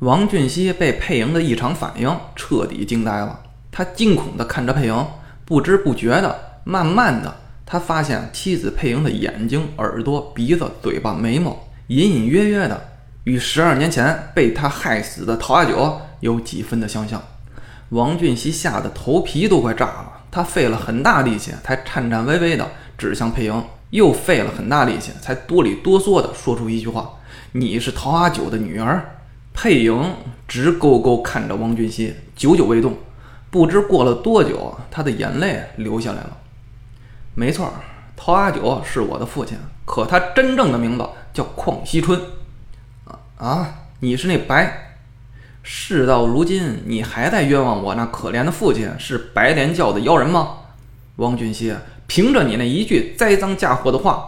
王俊熙被佩莹的异常反应彻底惊呆了，他惊恐地看着佩莹，不知不觉的，慢慢的，他发现妻子佩莹的眼睛、耳朵、鼻子、嘴巴、眉毛，隐隐约约的，与十二年前被他害死的陶阿九有几分的相像。王俊熙吓得头皮都快炸了，他费了很大力气，才颤颤巍巍地指向佩莹，又费了很大力气，才哆里哆嗦地说出一句话：“你是陶阿九的女儿。”佩莹直勾勾看着汪俊熙，久久未动。不知过了多久，他的眼泪流下来了。没错，陶阿九是我的父亲，可他真正的名字叫邝熙春。啊啊！你是那白？事到如今，你还在冤枉我那可怜的父亲是白莲教的妖人吗？汪俊熙，凭着你那一句栽赃嫁祸的话，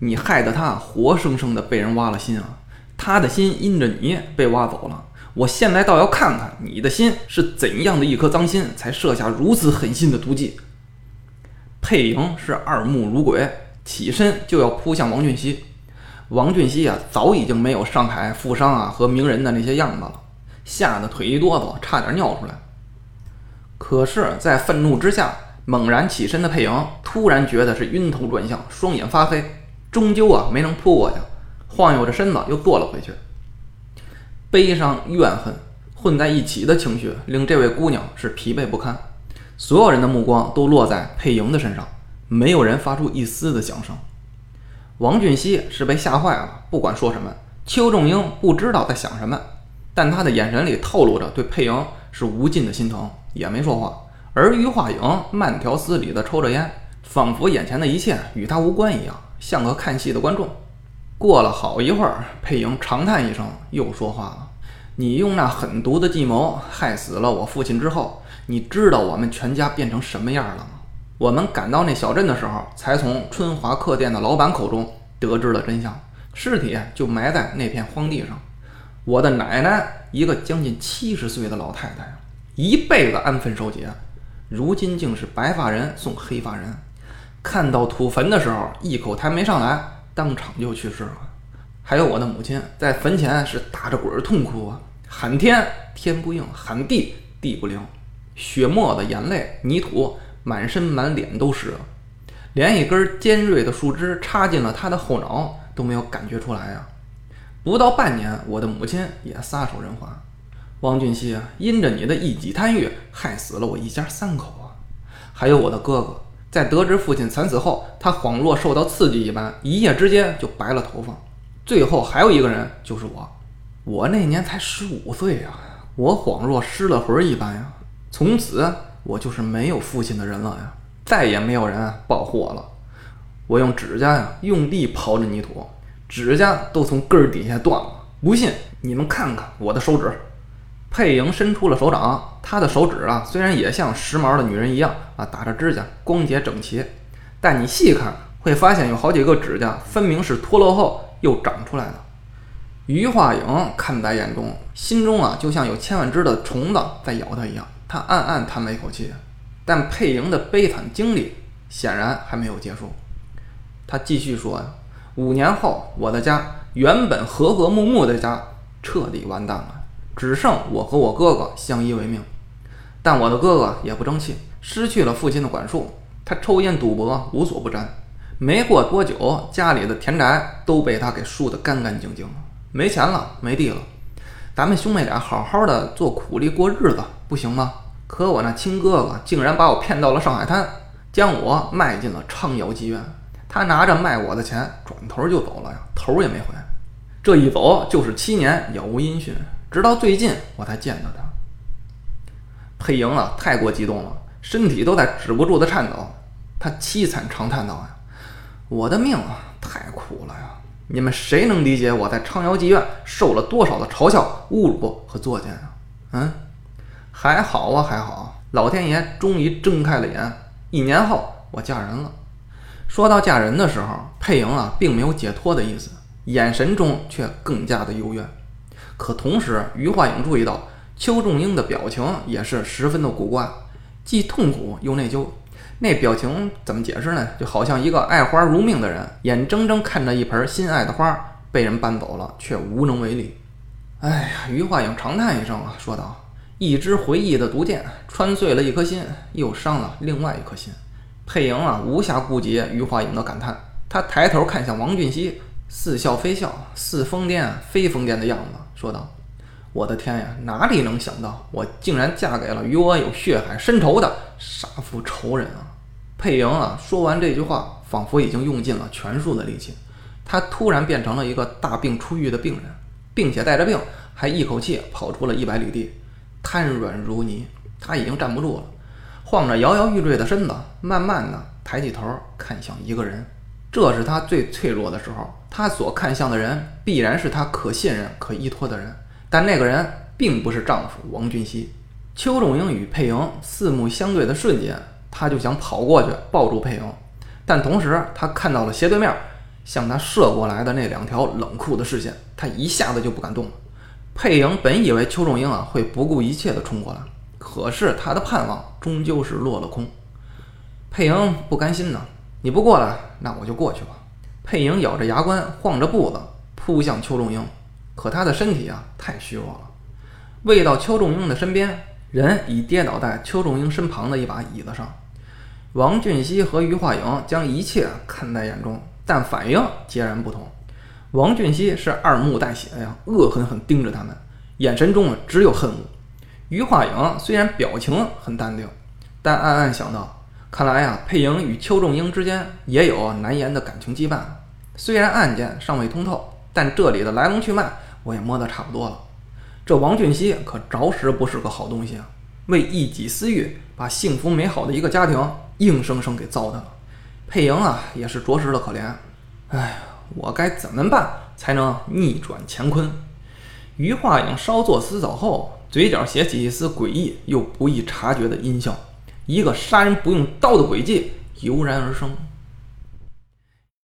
你害得他活生生的被人挖了心啊！他的心因着你被挖走了，我现在倒要看看你的心是怎样的一颗脏心，才设下如此狠心的毒计。佩莹是二目如鬼，起身就要扑向王俊熙。王俊熙啊，早已经没有上海富商啊和名人的那些样子了，吓得腿一哆嗦，差点尿出来。可是，在愤怒之下，猛然起身的佩莹突然觉得是晕头转向，双眼发黑，终究啊没能扑过去。晃悠着身子又坐了回去，悲伤、怨恨混在一起的情绪令这位姑娘是疲惫不堪。所有人的目光都落在佩莹的身上，没有人发出一丝的响声。王俊熙是被吓坏了，不管说什么，邱仲英不知道在想什么，但他的眼神里透露着对佩莹是无尽的心疼，也没说话。而于化影慢条斯理地抽着烟，仿佛眼前的一切与他无关一样，像个看戏的观众。过了好一会儿，佩莹长叹一声，又说话了：“你用那狠毒的计谋害死了我父亲之后，你知道我们全家变成什么样了吗？我们赶到那小镇的时候，才从春华客店的老板口中得知了真相，尸体就埋在那片荒地上。我的奶奶，一个将近七十岁的老太太，一辈子安分守节，如今竟是白发人送黑发人。看到土坟的时候，一口痰没上来。”当场就去世了，还有我的母亲在坟前是打着滚痛哭啊，喊天天不应，喊地地不灵，血沫子、眼泪、泥土，满身满脸都是，连一根尖锐的树枝插进了他的后脑都没有感觉出来啊！不到半年，我的母亲也撒手人寰。王俊熙啊因着你的一己贪欲，害死了我一家三口啊！还有我的哥哥。在得知父亲惨死后，他恍若受到刺激一般，一夜之间就白了头发。最后还有一个人，就是我。我那年才十五岁呀，我恍若失了魂一般呀。从此我就是没有父亲的人了呀，再也没有人保护我了。我用指甲呀，用力刨着泥土，指甲都从根儿底下断了。不信你们看看我的手指。佩莹伸出了手掌，她的手指啊，虽然也像时髦的女人一样啊，打着指甲，光洁整齐，但你细看会发现有好几个指甲分明是脱落后又长出来的。于化影看在眼中，心中啊就像有千万只的虫子在咬他一样，他暗暗叹了一口气。但佩莹的悲惨经历显然还没有结束，他继续说呀：“五年后，我的家原本和和睦睦的家彻底完蛋了。”只剩我和我哥哥相依为命，但我的哥哥也不争气，失去了父亲的管束，他抽烟赌博，无所不沾。没过多久，家里的田宅都被他给输得干干净净，没钱了，没地了。咱们兄妹俩好好的做苦力过日子，不行吗？可我那亲哥哥竟然把我骗到了上海滩，将我卖进了昌瑶妓院。他拿着卖我的钱，转头就走了呀，头也没回。这一走就是七年，杳无音讯。直到最近我才见到他，佩莹啊，太过激动了，身体都在止不住的颤抖。他凄惨长叹道：“呀，我的命啊，太苦了呀！你们谁能理解我在昌瑶妓院受了多少的嘲笑、侮辱和作践啊？”嗯，还好啊，还好，老天爷终于睁开了眼。一年后，我嫁人了。说到嫁人的时候，佩莹啊，并没有解脱的意思，眼神中却更加的幽怨。可同时，于化影注意到邱仲英的表情也是十分的古怪，既痛苦又内疚。那表情怎么解释呢？就好像一个爱花如命的人，眼睁睁看着一盆心爱的花被人搬走了，却无能为力。哎呀，于化影长叹一声啊，说道：“一支回忆的毒箭穿碎了一颗心，又伤了另外一颗心。”佩莹啊，无暇顾及余化影的感叹，他抬头看向王俊熙，似笑非笑，似疯癫非疯癫的样子，说道：“我的天呀，哪里能想到，我竟然嫁给了与我有血海深仇的杀父仇人啊！”佩莹啊，说完这句话，仿佛已经用尽了全数的力气，他突然变成了一个大病初愈的病人，并且带着病，还一口气跑出了一百里地，瘫软如泥，他已经站不住了。晃着摇摇欲坠的身子，慢慢的抬起头看向一个人。这是他最脆弱的时候，他所看向的人必然是他可信任、可依托的人。但那个人并不是丈夫王俊熙。邱仲英与佩莹四目相对的瞬间，他就想跑过去抱住佩莹，但同时他看到了斜对面向他射过来的那两条冷酷的视线，他一下子就不敢动了。佩莹本以为邱仲英啊会不顾一切的冲过来。可是他的盼望终究是落了空。佩莹不甘心呢，你不过来，那我就过去吧。佩莹咬着牙关，晃着步子扑向邱仲英，可他的身体啊太虚弱了。未到邱仲英的身边，人已跌倒在邱仲英身旁的一把椅子上。王俊熙和于化影将一切看在眼中，但反应截然不同。王俊熙是二目带血呀，恶狠狠盯着他们，眼神中只有恨恶。于化影虽然表情很淡定，但暗暗想到：看来呀，佩莹与邱仲英之间也有难言的感情羁绊。虽然案件尚未通透，但这里的来龙去脉我也摸得差不多了。这王俊熙可着实不是个好东西啊！为一己私欲，把幸福美好的一个家庭硬生生给糟蹋了。佩莹啊，也是着实的可怜。哎，我该怎么办才能逆转乾坤？余化影稍作思索后。嘴角写起一丝诡异又不易察觉的阴笑，一个杀人不用刀的诡计油然而生。